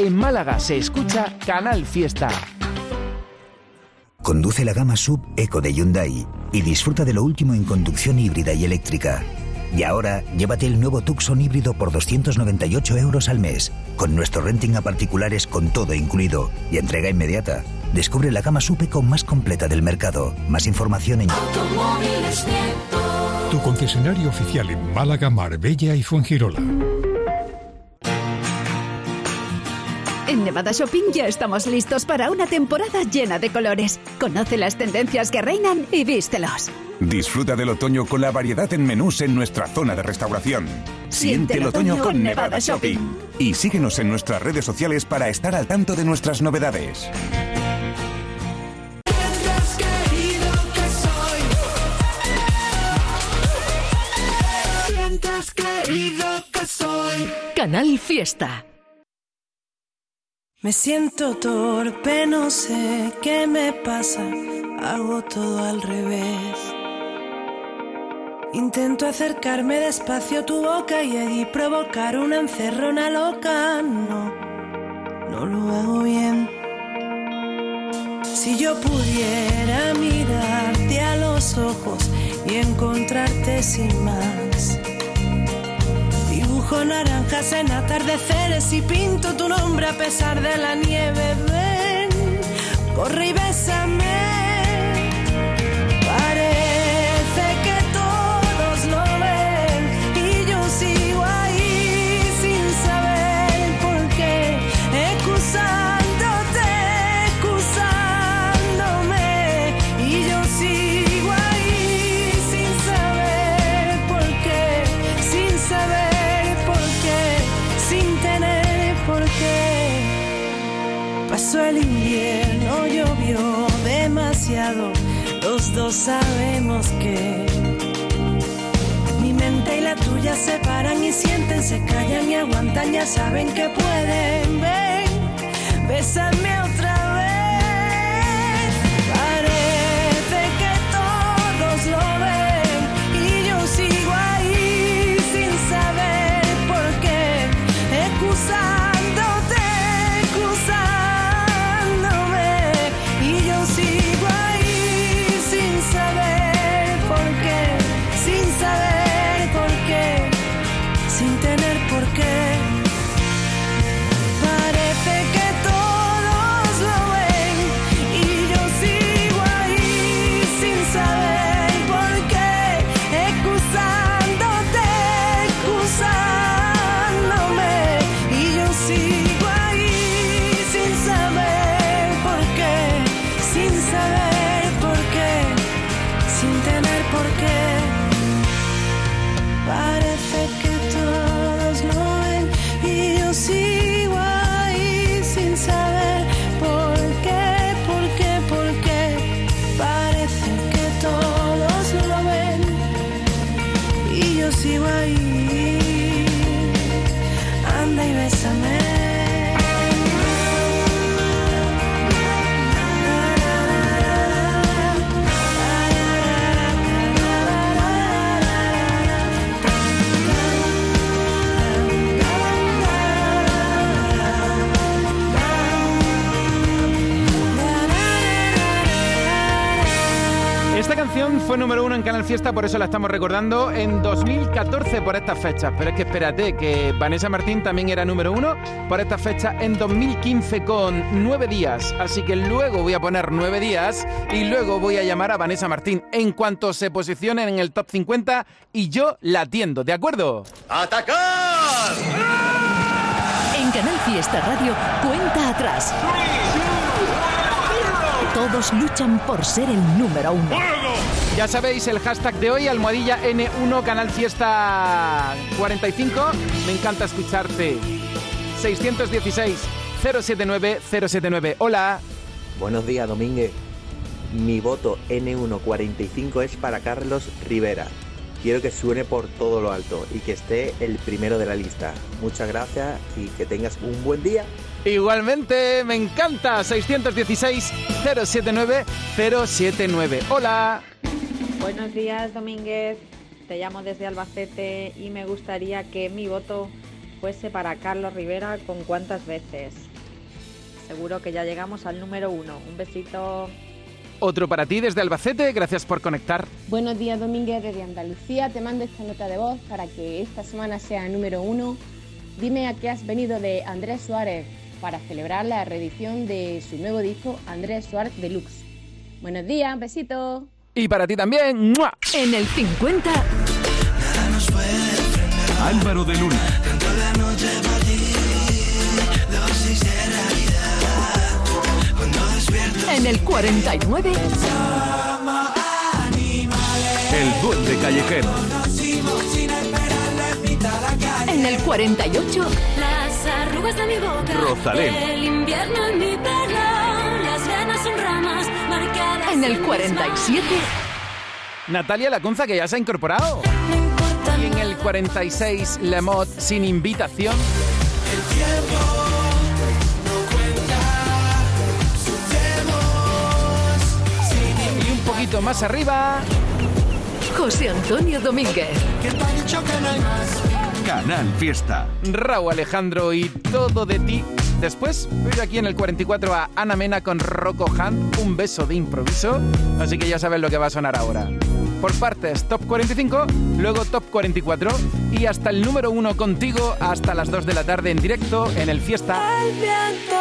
En Málaga se escucha Canal Fiesta. Conduce la gama sub Eco de Hyundai y disfruta de lo último en conducción híbrida y eléctrica. Y ahora, llévate el nuevo Tucson híbrido por 298 euros al mes, con nuestro renting a particulares con todo incluido y entrega inmediata. Descubre la gama sub Eco más completa del mercado. Más información en Tu concesionario oficial en Málaga, Marbella y Fuengirola. En Nevada Shopping ya estamos listos para una temporada llena de colores. Conoce las tendencias que reinan y vístelos. Disfruta del otoño con la variedad en menús en nuestra zona de restauración. Siente el otoño con Nevada Shopping. Y síguenos en nuestras redes sociales para estar al tanto de nuestras novedades. Canal Fiesta. Me siento torpe, no sé qué me pasa, hago todo al revés. Intento acercarme despacio a tu boca y allí provocar una encerrona loca. No, no lo hago bien. Si yo pudiera mirarte a los ojos y encontrarte sin más. Dibujo naranjas en atardeceres y pinto tu nombre a pesar de la nieve. Ven, corre y bésame. El invierno, llovió demasiado, los dos sabemos que mi mente y la tuya se paran y sienten, se callan y aguantan, ya saben que pueden. Ven, bésame otra fue número uno en Canal Fiesta, por eso la estamos recordando en 2014 por estas fechas. Pero es que espérate, que Vanessa Martín también era número uno por estas fechas en 2015 con nueve días. Así que luego voy a poner nueve días y luego voy a llamar a Vanessa Martín en cuanto se posicione en el top 50 y yo la atiendo, ¿de acuerdo? ¡Atacar! En Canal Fiesta Radio, cuenta atrás. Todos luchan por ser el número uno. Ya sabéis el hashtag de hoy, almohadilla N1 Canal Fiesta 45. Me encanta escucharte. 616 079 079. Hola. Buenos días, Domínguez. Mi voto N145 es para Carlos Rivera. Quiero que suene por todo lo alto y que esté el primero de la lista. Muchas gracias y que tengas un buen día. Igualmente, me encanta. 616 079 079. Hola. Buenos días, Domínguez. Te llamo desde Albacete y me gustaría que mi voto fuese para Carlos Rivera con cuántas veces. Seguro que ya llegamos al número uno. Un besito. Otro para ti desde Albacete, gracias por conectar. Buenos días, Domínguez, desde Andalucía. Te mando esta nota de voz para que esta semana sea número uno. Dime a qué has venido de Andrés Suárez para celebrar la reedición de su nuevo disco Andrés Suárez Deluxe. Buenos días, besito. Y para ti también. ¡mua! En el 50, Álvaro de Luna. en el 49, El duende callejero. en el 48, Las arrugas de mi boca. Rosalén. El invierno en mi pelo. En el 47, Natalia Lacunza, que ya se ha incorporado. Y en el 46, Lemot sin invitación. Y un poquito más arriba, José Antonio Domínguez. Canal Fiesta. Raúl Alejandro y todo de ti. Después, veo aquí en el 44 a Ana Mena con Rocco Hunt, un beso de improviso. Así que ya sabes lo que va a sonar ahora. Por partes, top 45, luego top 44 y hasta el número 1 contigo hasta las 2 de la tarde en directo en el Fiesta. Viento.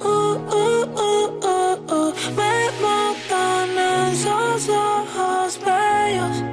Uh, uh, uh. Me matan ojos bellos.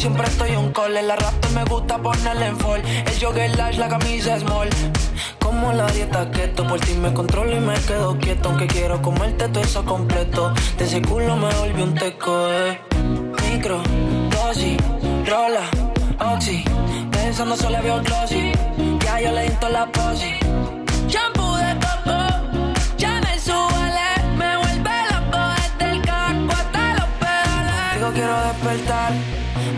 Siempre estoy un. En la raptor me gusta ponerle en fall. El jogger large, la camisa small. Como la dieta keto, por ti me controlo y me quedo quieto. Aunque quiero comerte todo eso completo. De ese culo me volvió un teco, eh. Micro, dosis, rola, oxi. Pensando solo veo glossy. Ya yo le di la posi. Shampoo de coco, ya me subale, me vuelve loco desde el carro hasta los pedales. Digo quiero despertar,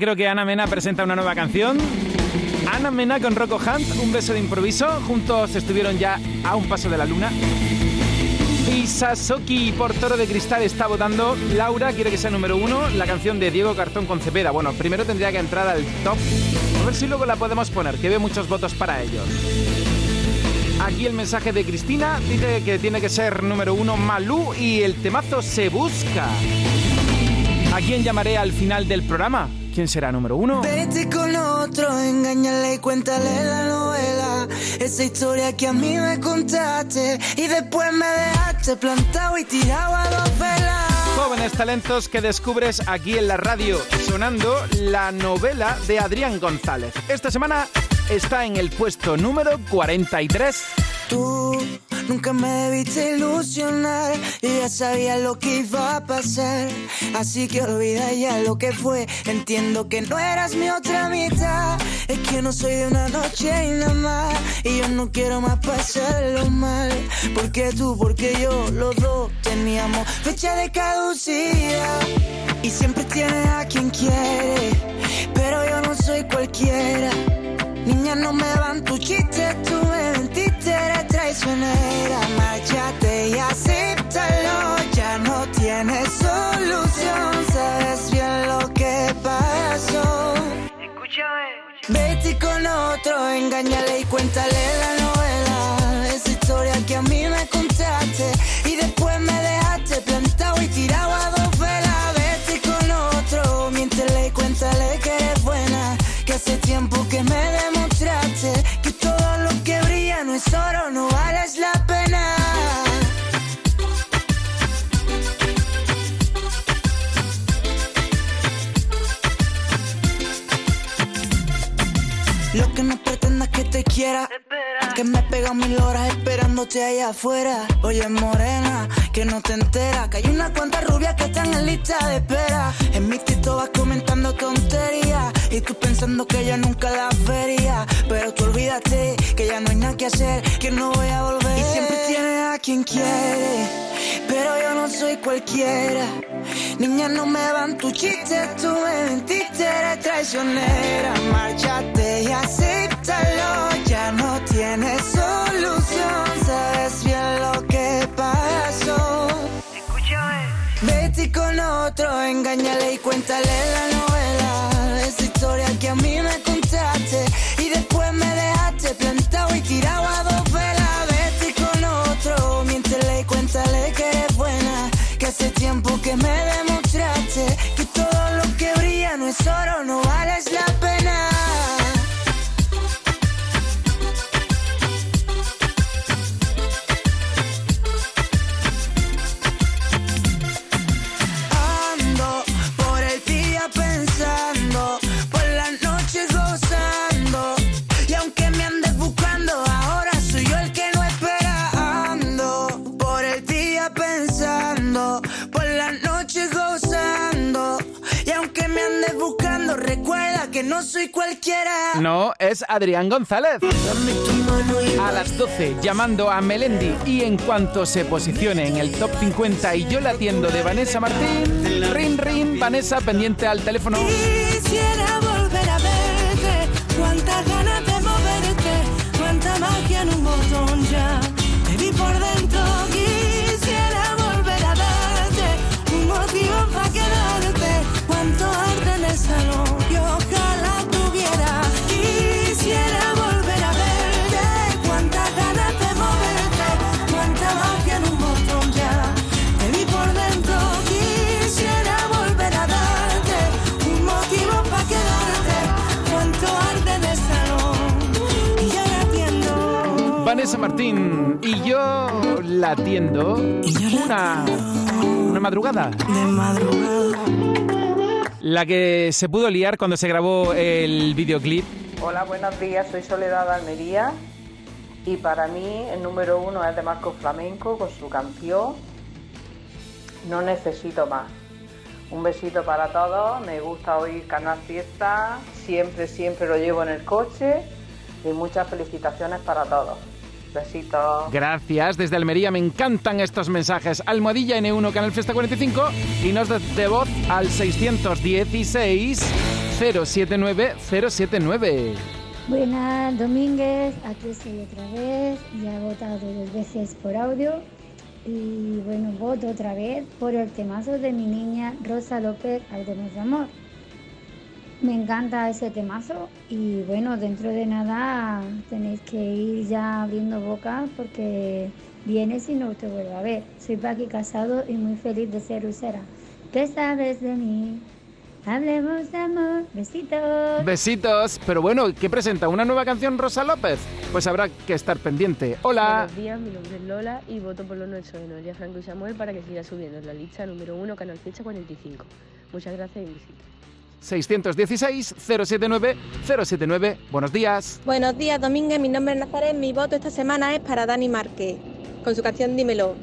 creo que Ana Mena presenta una nueva canción. Ana Mena con Rocco Hunt, un beso de improviso. Juntos estuvieron ya a un paso de la luna. Y Sasuki por Toro de Cristal está votando. Laura quiere que sea número uno la canción de Diego Cartón con Cepeda. Bueno, primero tendría que entrar al top. A ver si luego la podemos poner, que veo muchos votos para ellos. Aquí el mensaje de Cristina dice que tiene que ser número uno Malú y el temazo se busca. ¿A quién llamaré al final del programa? ¿Quién será número uno? Vete con otro, engáñale y cuéntale la novela. Esa historia que a mí me contaste y después me dejaste plantado y tirado a dos velas. Jóvenes talentos que descubres aquí en la radio, sonando la novela de Adrián González. Esta semana está en el puesto número 43. Tú nunca me debiste ilusionar. Yo ya sabía lo que iba a pasar. Así que olvida ya lo que fue. Entiendo que no eras mi otra mitad. Es que no soy de una noche y nada más. Y yo no quiero más pasarlo mal. Porque tú, porque yo, los dos teníamos fecha de caducidad. Y siempre tienes a quien quiere. Pero yo no soy cualquiera. Niña, no me van tus chistes, tú traicionera. Márchate y acéptalo, ya no tienes solución, sabes bien lo que pasó. Vete con otro, engáñale y cuéntale la novela. Esa historia que a mí me contaste y después me dejaste plantado y tirado a dos velas. Vete con otro, miéntele y cuéntale que eres buena. Que hace tiempo que me demostraste brilla no es Que me pega mil horas esperándote allá afuera. Oye, morena, que no te enteras. Que hay unas cuantas rubias que están en lista de espera. En mi tito vas comentando tonterías. Y tú pensando que yo nunca las vería. Pero tú olvídate que ya no hay nada que hacer. Que no voy a volver. Y siempre tienes a quien quiere. Pero yo no soy cualquiera. Niña, no me van tus chistes. Tú me mentiste, eres traicionera. Márchate y acéptalo. Ya no tienes solución. Sabes bien lo que pasó. Vete con otro, engáñale y cuéntale la novela. Esa historia que a mí me contaste y después me dejaste plantado y tirado a tiempo que me demostraste no soy cualquiera. No, es Adrián González. A las 12, llamando a Melendi. Y en cuanto se posicione en el top 50 y yo la atiendo de Vanessa Martín, rin, rin, Vanessa pendiente al teléfono. Vanessa Martín y yo la atiendo una, una madrugada. De madrugada. La que se pudo liar cuando se grabó el videoclip. Hola, buenos días. Soy Soledad de Almería y para mí el número uno es de Marco Flamenco con su canción No necesito más. Un besito para todos. Me gusta oír Canal Fiesta. Siempre, siempre lo llevo en el coche y muchas felicitaciones para todos. Besitos. Gracias, desde Almería me encantan estos mensajes. Almohadilla N1 Canal Fiesta 45 y nos de, de voz al 616 079 079. Buenas, Domínguez, aquí estoy otra vez, ya he votado dos veces por audio y bueno, voto otra vez por el temazo de mi niña Rosa López, Algo de Amor. Me encanta ese temazo y bueno, dentro de nada tenéis que ir ya abriendo boca porque vienes y no te vuelvo a ver. Soy Paqui Casado y muy feliz de ser usera. ¿Qué sabes de mí? Hablemos de amor, besitos. Besitos, pero bueno, ¿qué presenta? ¿Una nueva canción Rosa López? Pues habrá que estar pendiente. Hola. Buenos días, mi nombre es Lola y voto por lo nuestro de Noelia Franco y Samuel para que siga subiendo en la lista número 1, Canal Fiesta 45. Muchas gracias y besitos. 616 079 079. Buenos días. Buenos días, Domínguez. Mi nombre es Nazaret. Mi voto esta semana es para Dani Márquez, con su canción Dímelo.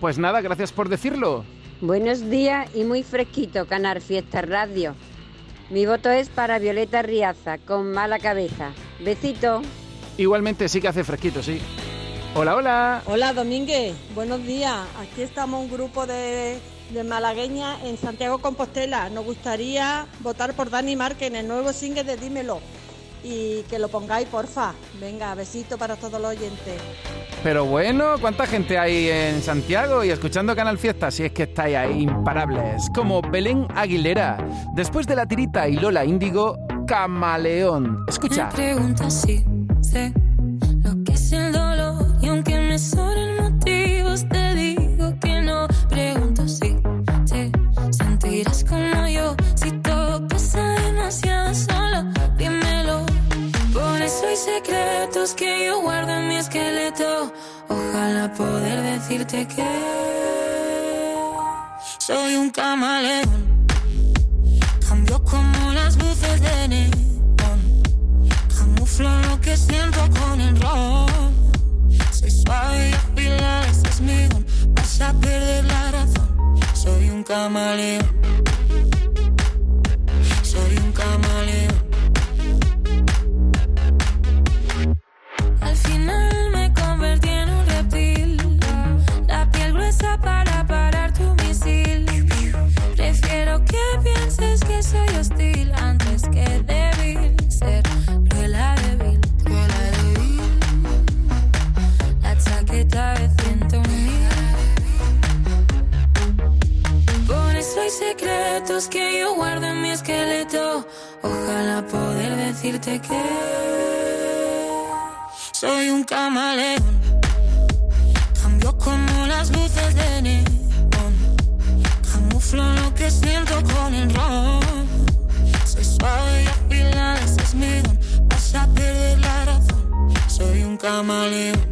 Pues nada, gracias por decirlo. Buenos días y muy fresquito, Canar Fiesta Radio. Mi voto es para Violeta Riaza, con mala cabeza. Besito. Igualmente sí que hace fresquito, sí. Hola, hola. Hola Domínguez, buenos días. Aquí estamos un grupo de, de malagueñas en Santiago Compostela. Nos gustaría votar por Dani Márquez en el nuevo single de Dímelo. Y que lo pongáis, porfa. Venga, besito para todos los oyentes. Pero bueno, ¿cuánta gente hay en Santiago y escuchando Canal Fiesta? Si es que estáis ahí imparables. Como Belén Aguilera. Después de la tirita y Lola Índigo, Camaleón. Escucha. Me preguntas si sé secretos que yo guardo en mi esqueleto. Ojalá poder decirte que soy un camaleón. Cambio como las luces de neón. Camuflo lo que siento con el ron. Soy suave y afilada, ese es mi don. Vas a perder la razón. Soy un camaleón. Ojalá poder decirte que soy un camaleón. Cambio como las luces de neón. Camuflo lo que siento con el ron. Soy suave y afilada, ese es mi don. Vas a perder la razón. Soy un camaleón.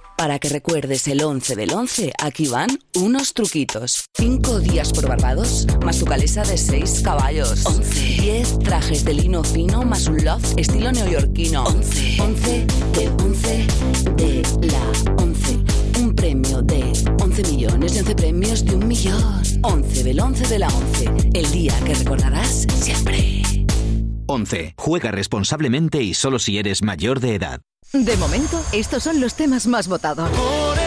Para que recuerdes el 11 del 11, aquí van unos truquitos. 5 días por Barbados, más tu calesa de 6 caballos. 11. 10 trajes de lino fino, más un loft estilo neoyorquino. 11. 11 del 11 de la 11. Un premio de 11 millones y 11 premios de un millón. 11 del 11 de la 11. El día que recordarás siempre. 11. Juega responsablemente y solo si eres mayor de edad. De momento, estos son los temas más votados. Por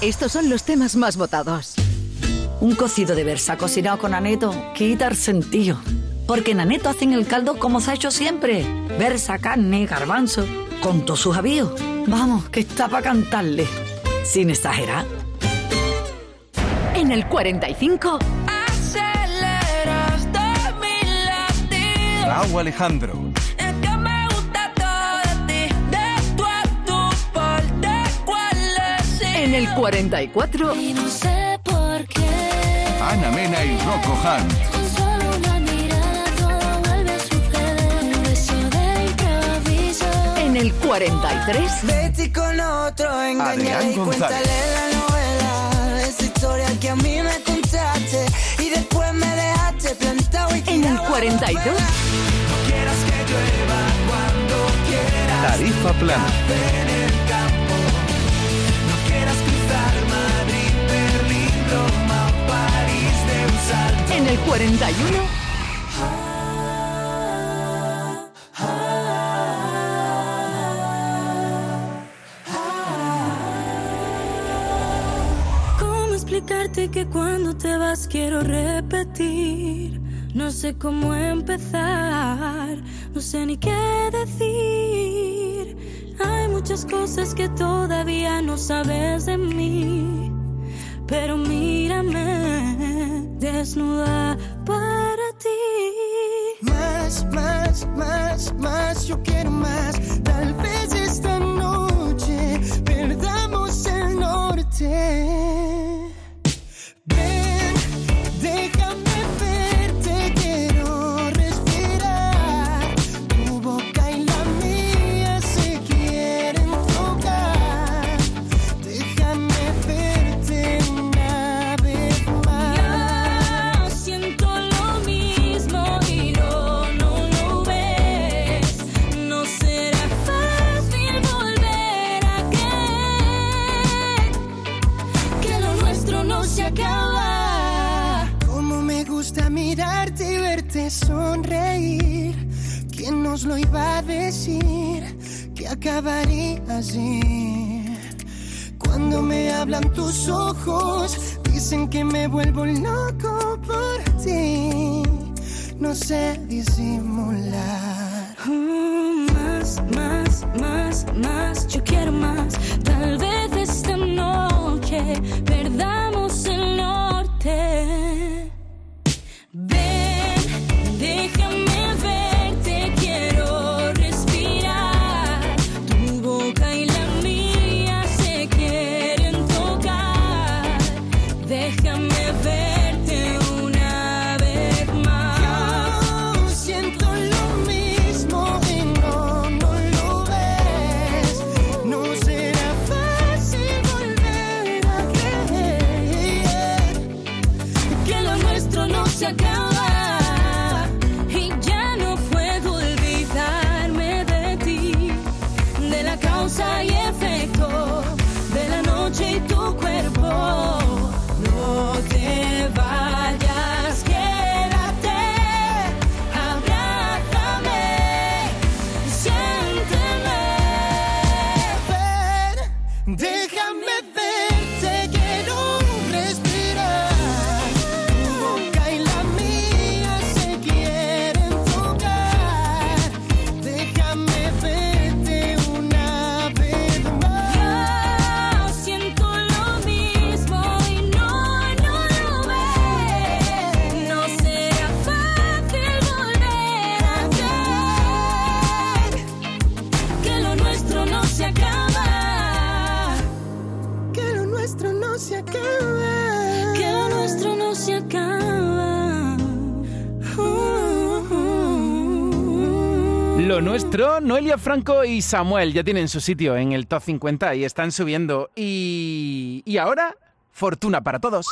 estos son los temas más votados. Un cocido de versa cocinado con aneto quita el sentido. Porque en aneto hacen el caldo como se ha hecho siempre. Versa, carne, garbanzo, con todos sus avíos. Vamos, que está para cantarle. Sin exagerar. En el 45, Aceleras de. Raúl Alejandro. En el 44, Y no sé por qué. Ana Mena y Rocco Hunt. En el 43, Vete con otro, engañale Adrián y González. cuéntale la novela. Esa historia que a mí me contaste y después me dejaste plantado y en el tirado a la 42, Quieras que llueva cuando quieras. Tarifa plana. El 41, ¿Cómo explicarte que cuando te vas quiero repetir? No sé cómo empezar, no sé ni qué decir. Hay muchas cosas que todavía no sabes de mí, pero mírame desnuda para ti. Más, más, más, más, yo quiero más. Tal vez esta noche perdamos el norte. Que acabaría así. Cuando me hablan tus ojos, dicen que me vuelvo loco por ti. No sé disimular. Mm, Más, más, más, más, yo quiero más. Tal vez esta noche perdamos Noelia Franco y Samuel ya tienen su sitio en el top 50 y están subiendo. Y, y ahora, fortuna para todos.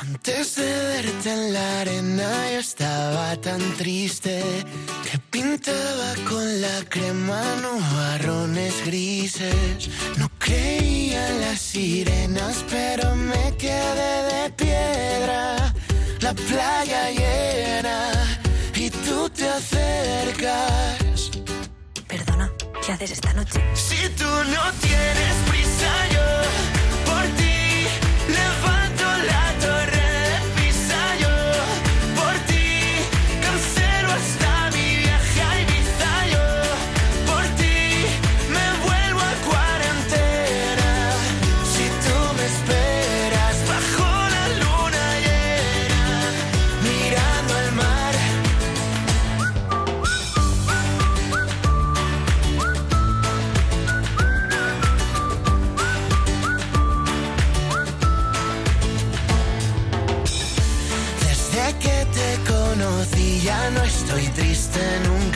Antes de verte en la arena yo estaba tan triste pintaba con la crema nubarrones grises. No creía en las sirenas, pero me quedé de piedra. La playa llena y tú te acercas. Perdona, ¿qué haces esta noche? Si tú no tienes prisa, yo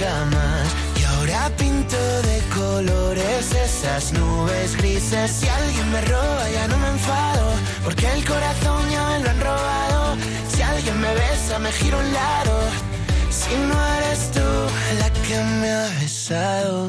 Y ahora pinto de colores esas nubes grises. Si alguien me roba ya no me enfado, porque el corazón ya me lo han robado. Si alguien me besa me giro un lado. Si no eres tú la que me ha besado.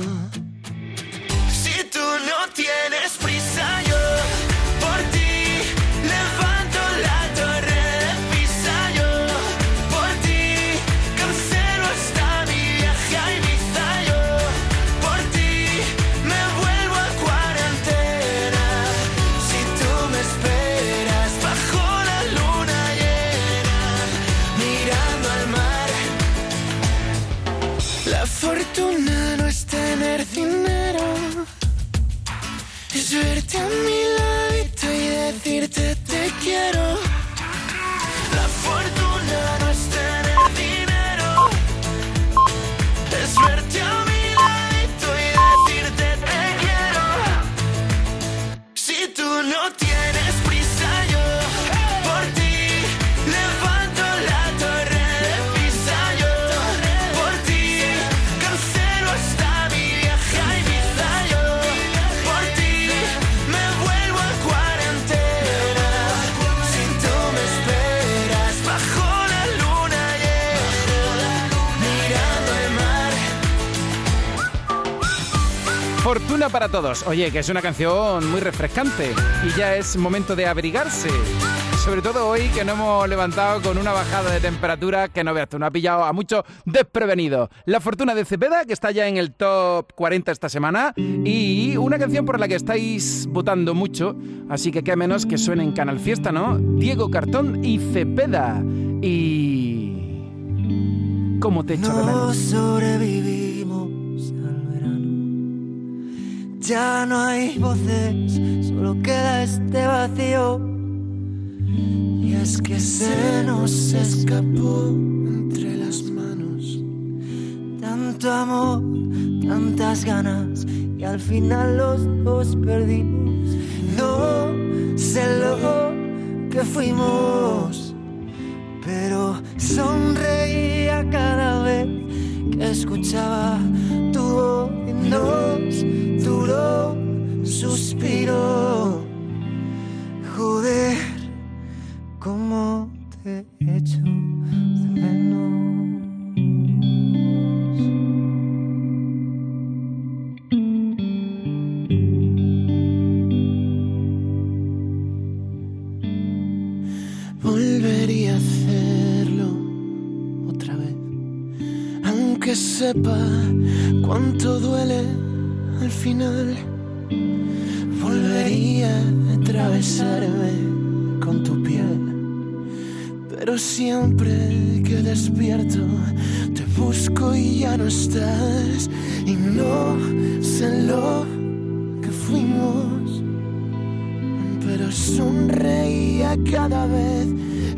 Para todos. Oye, que es una canción muy refrescante y ya es momento de abrigarse. Sobre todo hoy que nos hemos levantado con una bajada de temperatura que no veas tú, no ha pillado a muchos desprevenidos. La Fortuna de Cepeda, que está ya en el top 40 esta semana, y una canción por la que estáis votando mucho, así que qué menos que suene en Canal Fiesta, ¿no? Diego Cartón y Cepeda. Y... ¿Cómo te echo de No menos? sobrevivimos al verano. Ya no hay voces, solo queda este vacío. Y es que se nos escapó entre las manos tanto amor, tantas ganas, y al final los dos perdimos. No sé lo que fuimos pero sonreía cada vez que escuchaba tu voz y nos suspiro. Joder, cómo te echo de aunque sepa cuánto duele al final. Volvería a atravesarme con tu piel, pero siempre que despierto te busco y ya no estás y no sé lo que fuimos pero sonreía cada vez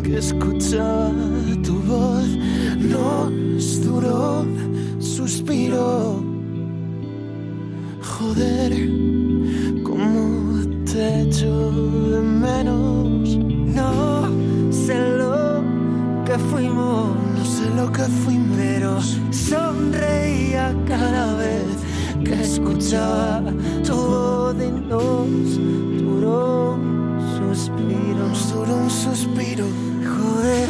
que escuchaba tu voz. Nos duró suspiro. Joder, cómo echo de menos. No sé lo que fuimos, no sé lo que fuimos, pero sonreía cada vez que escuchaba tu voz y nos duró un suspiro. Nos duró un suspiro. Joder,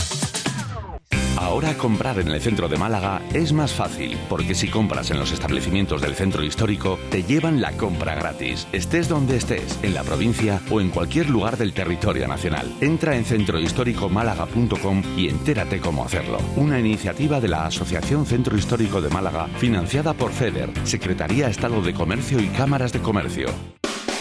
Ahora comprar en el centro de Málaga es más fácil, porque si compras en los establecimientos del centro histórico, te llevan la compra gratis, estés donde estés, en la provincia o en cualquier lugar del territorio nacional. Entra en centrohistóricomálaga.com y entérate cómo hacerlo. Una iniciativa de la Asociación Centro Histórico de Málaga, financiada por FEDER, Secretaría Estado de Comercio y Cámaras de Comercio.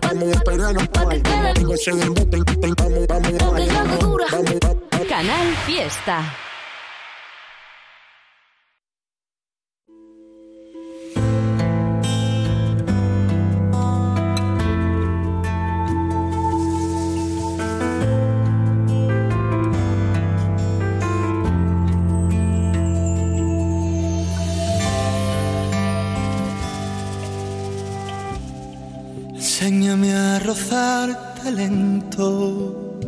vamos, vamos, vamos. Canal Fiesta. Enséñame a rozarte lento.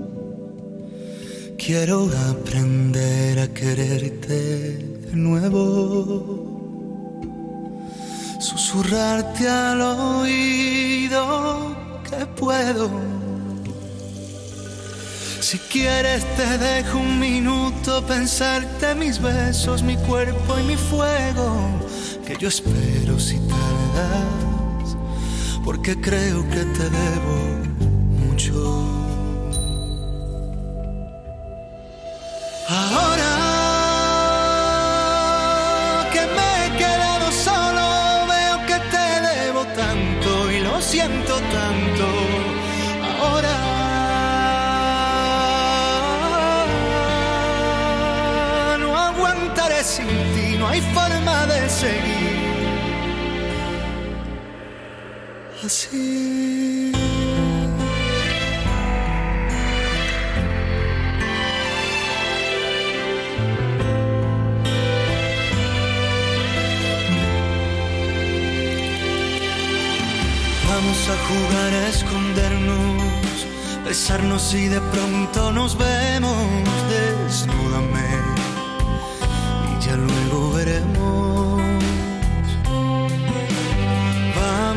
Quiero aprender a quererte de nuevo. Susurrarte al oído que puedo. Si quieres te dejo un minuto pensarte mis besos, mi cuerpo y mi fuego. Que yo espero si tardas porque creo que te debo mucho. Ahora que me he quedado solo, veo que te debo tanto y lo siento tanto. Ahora no aguantaré sin ti, no hay forma de seguir Vamos a jugar a escondernos, besarnos y de pronto nos vemos. Desnúdame y ya luego veremos.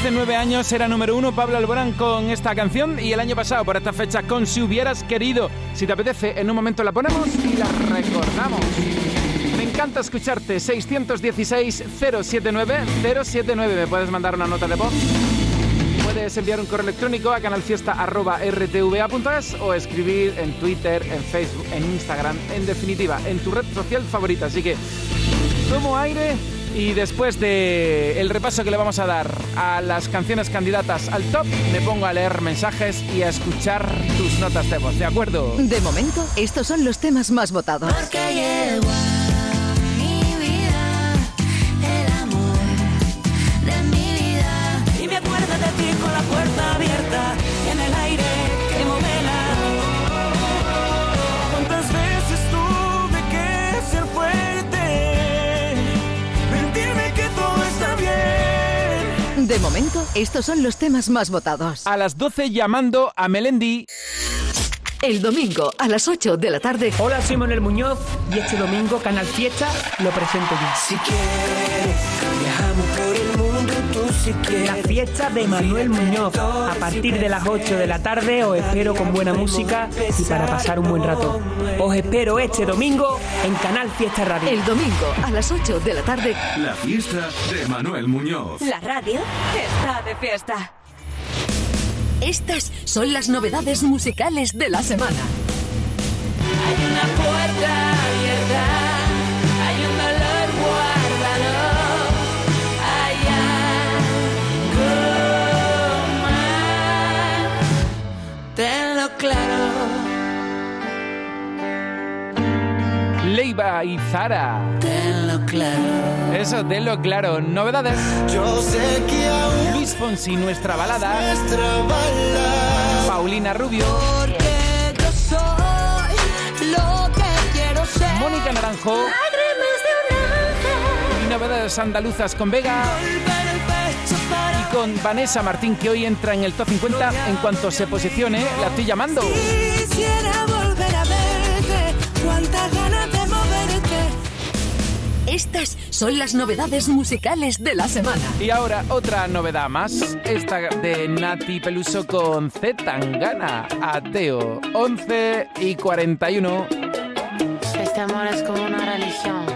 Hace nueve años era número uno Pablo Alborán con esta canción y el año pasado por esta fecha con Si hubieras querido. Si te apetece, en un momento la ponemos y la recordamos. Me encanta escucharte. 616-079-079. Me puedes mandar una nota de voz. Puedes enviar un correo electrónico a canalfiesta.rtva.es o escribir en Twitter, en Facebook, en Instagram, en definitiva, en tu red social favorita. Así que tomo aire y después de el repaso que le vamos a dar a las canciones candidatas al top, me pongo a leer mensajes y a escuchar tus notas de voz, ¿de acuerdo? De momento, estos son los temas más votados. Porque estos son los temas más votados. A las 12 llamando a Melendi. El domingo a las 8 de la tarde. Hola, soy Manuel Muñoz y este domingo Canal Fiesta lo presento yo. Si quieres, La fiesta de Manuel Muñoz. A partir de las 8 de la tarde os espero con buena música y para pasar un buen rato. Os espero este domingo en Canal Fiesta Radio. El domingo a las 8 de la tarde. La fiesta de Manuel Muñoz. La radio está de fiesta. Estas son las novedades musicales de la semana. Hay una puerta abierta, Leiva y Zara. Tenlo claro. Eso, tenlo claro. Novedades. Yo sé que aún Luis Fonsi, nuestra balada. nuestra balada. Paulina Rubio. Porque yo soy lo que quiero ser. Mónica Naranjo. De. Y novedades andaluzas con Vega. Y con Vanessa Martín, que hoy entra en el top 50. En cuanto se posicione, la estoy llamando. Quisiera volver a verte. Estas son las novedades musicales de la semana. Y ahora otra novedad más. Esta de Nati Peluso con Z Tangana. Ateo. 11 y 41. Este amor es como una religión.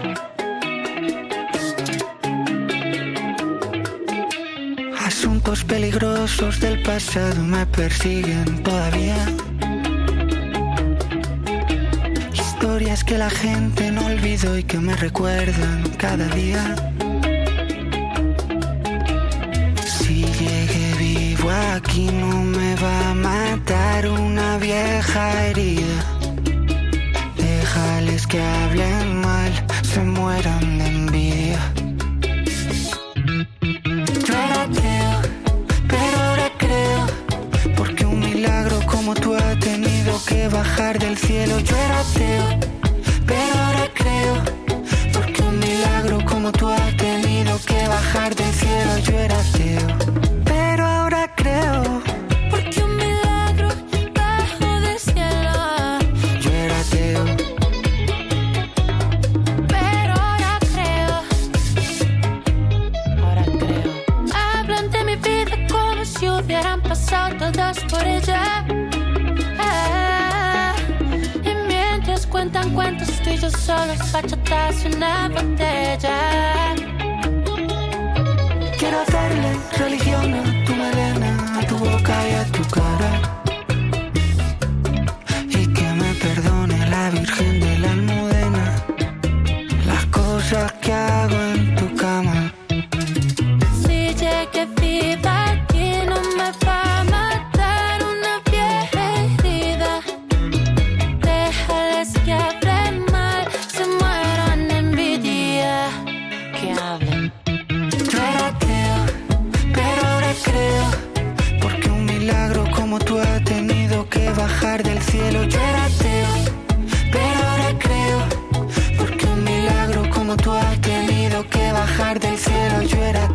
Asuntos peligrosos del pasado me persiguen todavía. Historias que la gente no olvidó y que me recuerdan cada día. Si llegué vivo aquí no me va a matar una vieja herida. Déjales que hablen mal, se mueran de envidia. Yo ateo, pero ahora creo. Porque un milagro como tú ha tenido que bajar del cielo. Porque un milagro como tú ha tenido que bajar del cielo. Era Yo era ateo, pero ahora creo. Porque un milagro como tú ha tenido que bajar del cielo. Yo era pero ahora creo. Porque un milagro como tú has tenido que bajar del cielo. Yo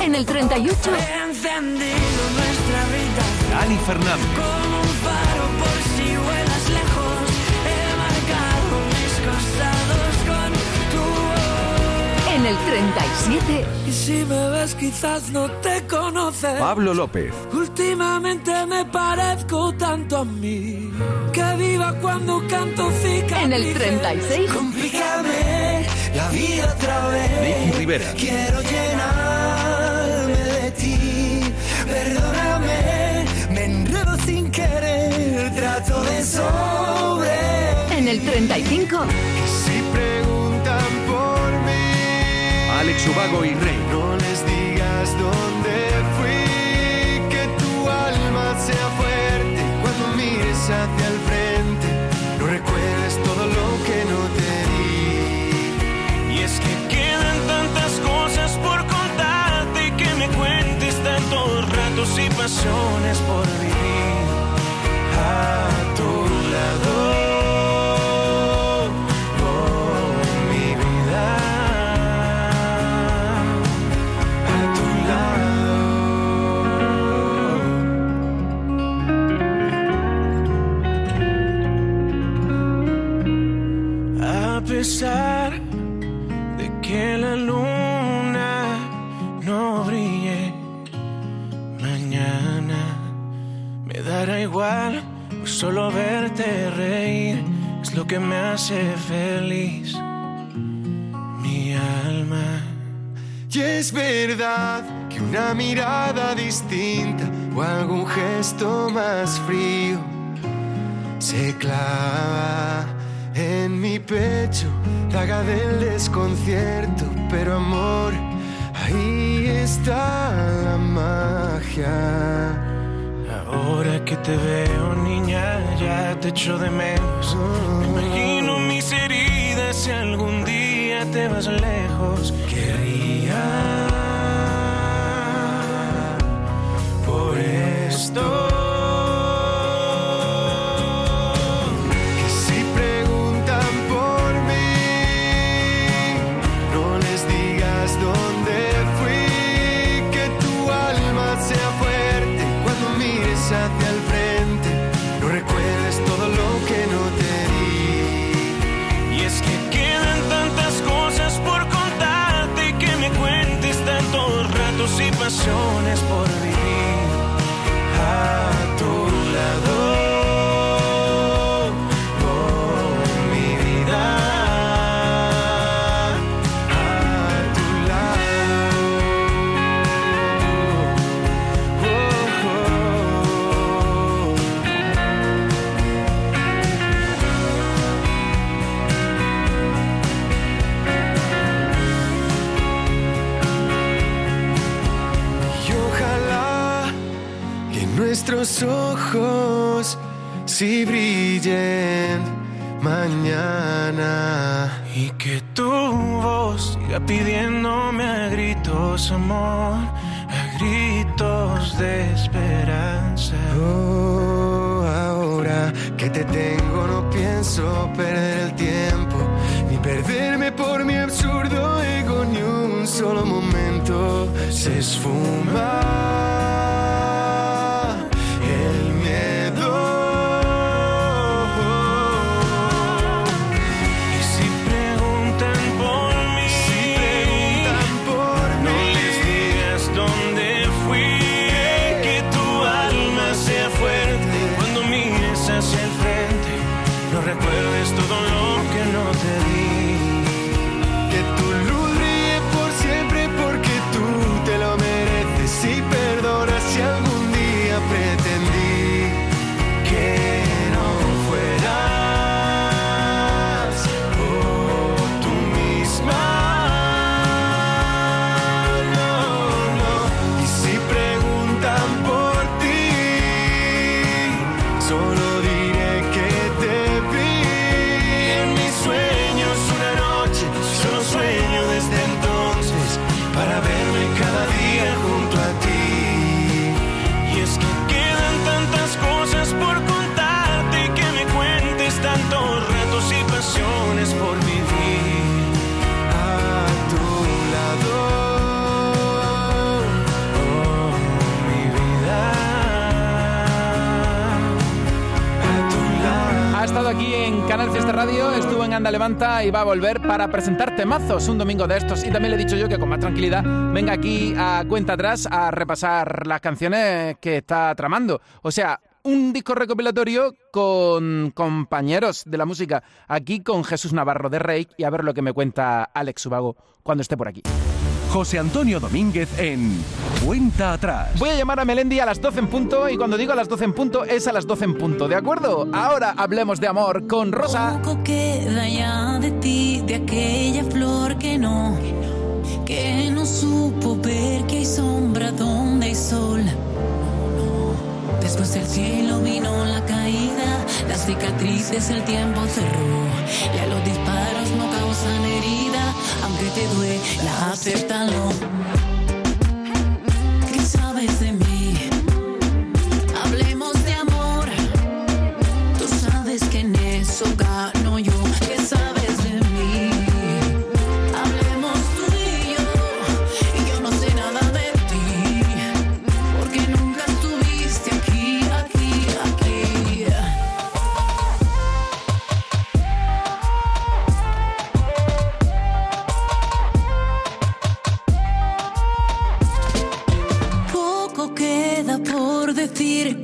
En el 38, Encendido nuestra vida Dani Fernández. como un faro por si vuelas lejos. He marcado mis costados con tu voz. en el 37, Y si me ves quizás no te conoces. Pablo López. Últimamente me parezco tanto a mí que viva cuando canto cicatrices. En el 36. Complícame la vida otra vez. Nicky Rivera. Quiero llenarme Trato de sobre. en el 35, Si preguntan por mí, Alex Ubago y Rey. no les digas dónde fui. Que tu alma sea fuerte cuando mires hacia el frente. No recuerdes todo lo que no te di. Y es que quedan tantas cosas por contarte que me cuentes tantos ratos y pasiones por vivir a tu lado. Hace feliz, mi alma. Y es verdad que una mirada distinta o algún gesto más frío se clava en mi pecho, daga del desconcierto, pero amor, ahí está la magia. Ahora que te veo, niña, ya te echo de menos. Me imagino mis heridas si algún día te vas lejos. Querría por esto. Nuestros ojos sí brillen mañana. Y que tu voz siga pidiéndome a gritos amor, a gritos de esperanza. Oh, ahora que te tengo no pienso perder el tiempo, ni perderme por mi absurdo ego, ni un solo momento se esfuma. Aquí en Canal Fiesta Radio, estuvo en Anda Levanta y va a volver para presentar temazos un domingo de estos. Y también le he dicho yo que con más tranquilidad venga aquí a cuenta atrás a repasar las canciones que está tramando. O sea, un disco recopilatorio con compañeros de la música. Aquí con Jesús Navarro de Rey y a ver lo que me cuenta Alex Subago cuando esté por aquí. José Antonio Domínguez en Cuenta Atrás. Voy a llamar a Melendi a las 12 en punto y cuando digo a las 12 en punto es a las 12 en punto, ¿de acuerdo? Ahora hablemos de amor con Rosa. Poco queda ya de ti, de aquella flor que no, que no supo ver que hay sombra donde hay sol. Después del cielo vino la caída, las cicatrices el tiempo cerró. Ya causan herida, aunque te duela, acéptalo. ¿Qué sabes de mí? Hablemos de amor. Tú sabes que en eso gano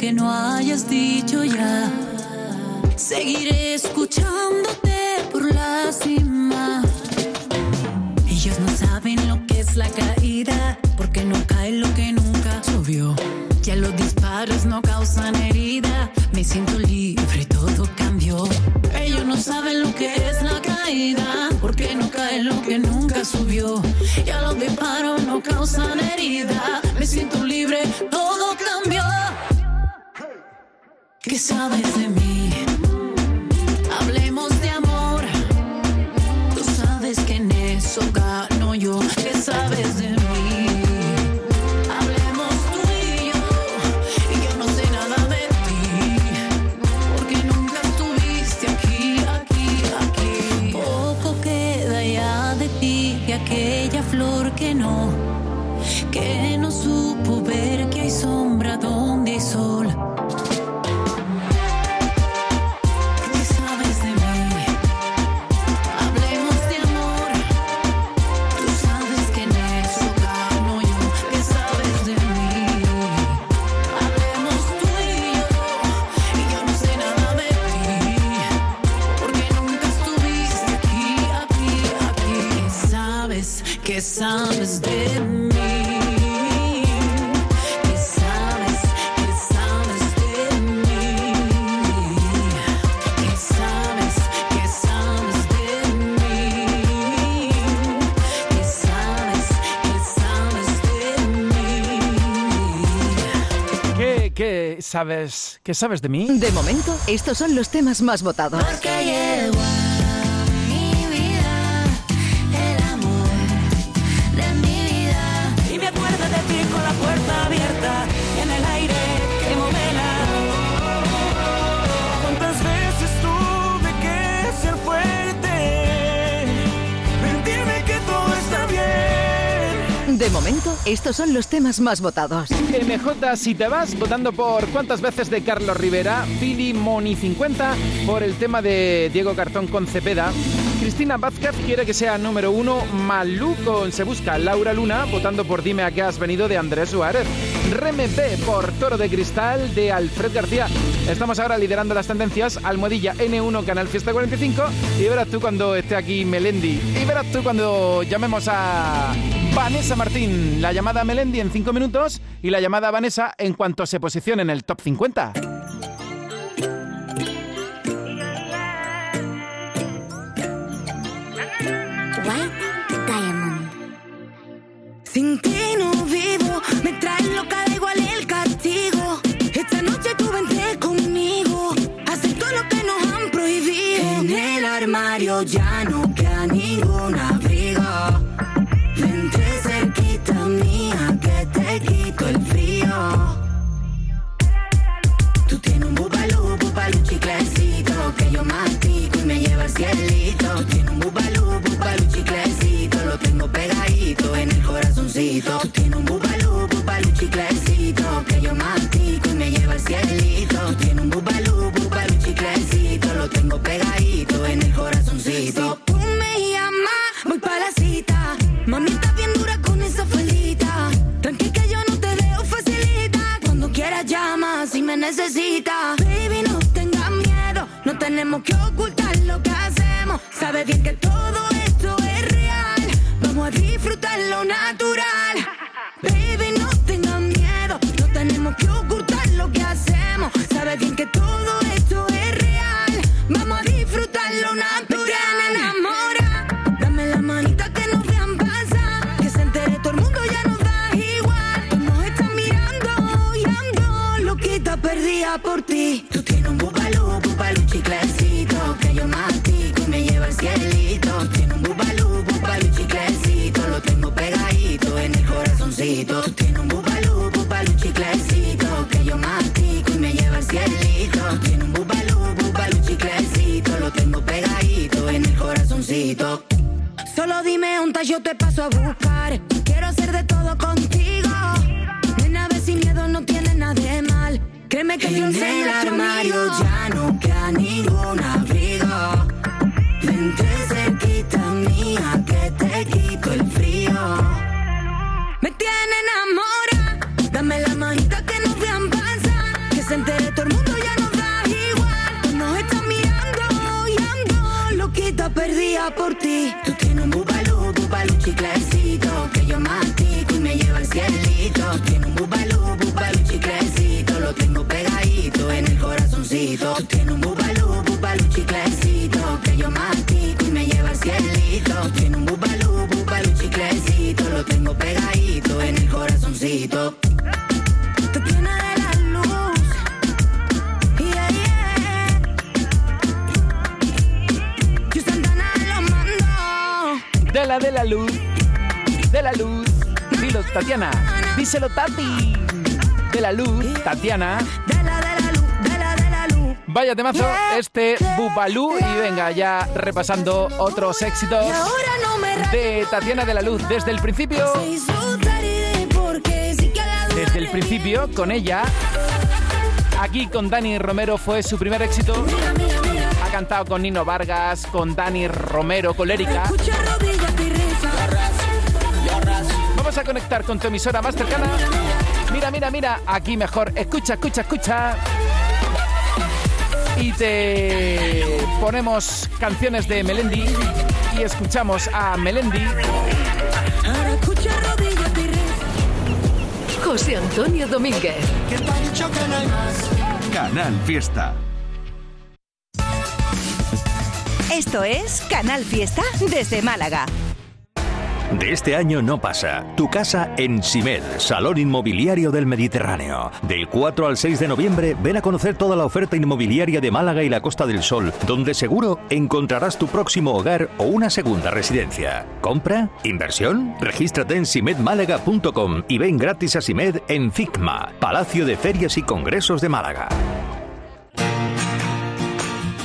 que no hayas dicho ya. Seguiré escuchándote por la cima. Ellos no saben lo que es la caída, porque no cae lo que nunca subió. Ya los disparos no causan herida, me siento libre, todo cambió. Ellos no saben lo que es la caída, porque no cae lo que nunca subió. Ya los disparos no causan herida. ¿Qué sabes de mí? sabes, qué sabes de mí? De momento, estos son los temas más votados. De momento, estos son los temas más votados. MJ, si te vas, votando por cuántas veces de Carlos Rivera, Philly Moni 50, por el tema de Diego Cartón con Cepeda. Cristina Vázquez quiere que sea número uno Malú con Se Busca Laura Luna, votando por Dime a qué has venido de Andrés Suárez. RMP por Toro de Cristal de Alfred García. Estamos ahora liderando las tendencias. Almohadilla N1, Canal Fiesta 45. Y verás tú cuando esté aquí Melendi. Y verás tú cuando llamemos a Vanessa Martín. La llamada a Melendi en 5 minutos y la llamada a Vanessa en cuanto se posicione en el top 50. thinking Tú tienes un bubalú, bubalú chiclecito. Que yo mastico y me lleva al cielito. Tú tienes un bubalú, bubalú chiclecito. Lo tengo pegadito en el corazoncito. Si tú me llamas, voy pa' la cita. Mami, está bien dura con esa felita. Tranqui que yo no te dejo facilita. Cuando quieras llama si me necesitas. Baby, no tengas miedo. No tenemos que ocultar lo que hacemos. Sabes bien que todo es disfrutar lo natural. Baby, yo te paso a buscar. De la luz, de la luz. Dilo, Tatiana. Díselo, Tati. De la luz, Tatiana. De la de la luz, de la de la luz. Vaya temazo, este Bubalú. Y venga, ya repasando otros éxitos de Tatiana de la Luz desde el principio. Desde el principio, con ella. Aquí con Dani Romero fue su primer éxito. Ha cantado con Nino Vargas, con Dani Romero, con Lérica. A conectar con tu emisora más cercana. Mira, mira, mira. Aquí mejor. Escucha, escucha, escucha. Y te ponemos canciones de Melendi. Y escuchamos a Melendi. José Antonio Domínguez. Canal Fiesta. Esto es Canal Fiesta desde Málaga. De este año no pasa. Tu casa en Simed, Salón Inmobiliario del Mediterráneo. Del 4 al 6 de noviembre, ven a conocer toda la oferta inmobiliaria de Málaga y la Costa del Sol, donde seguro encontrarás tu próximo hogar o una segunda residencia. ¿Compra? ¿Inversión? Regístrate en simedmálaga.com y ven gratis a Simed en FICMA, Palacio de Ferias y Congresos de Málaga.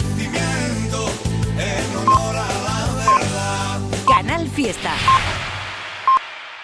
sentimiento en honor a la verdad. Canal Fiesta.